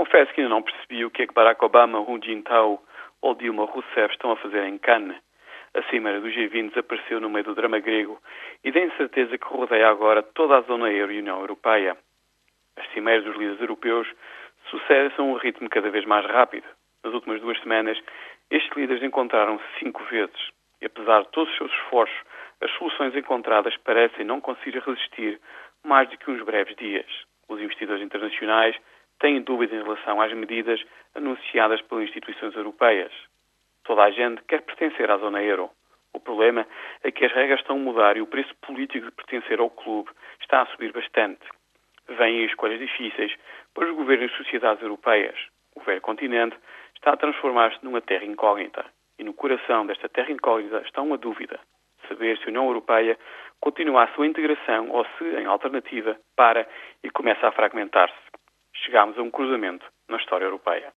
Confesso que ainda não percebi o que é que Barack Obama, Hu Jintao ou Dilma Rousseff estão a fazer em Cannes. A cimeira do G20 desapareceu no meio do drama grego e da incerteza que rodeia agora toda a zona euro e União Europeia. As cimeiras dos líderes europeus sucedem-se a um ritmo cada vez mais rápido. Nas últimas duas semanas, estes líderes encontraram-se cinco vezes. E apesar de todos os seus esforços, as soluções encontradas parecem não conseguir resistir mais do que uns breves dias. Os investidores internacionais têm dúvida em relação às medidas anunciadas pelas instituições europeias. Toda a gente quer pertencer à zona euro. O problema é que as regras estão a mudar e o preço político de pertencer ao clube está a subir bastante. Vêm escolhas difíceis para os governos e sociedades europeias. O velho continente está a transformar-se numa terra incógnita. E no coração desta terra incógnita está uma dúvida: saber se a União Europeia continua a sua integração ou se, em alternativa, para e começa a fragmentar-se. Chegámos a um cruzamento na história europeia.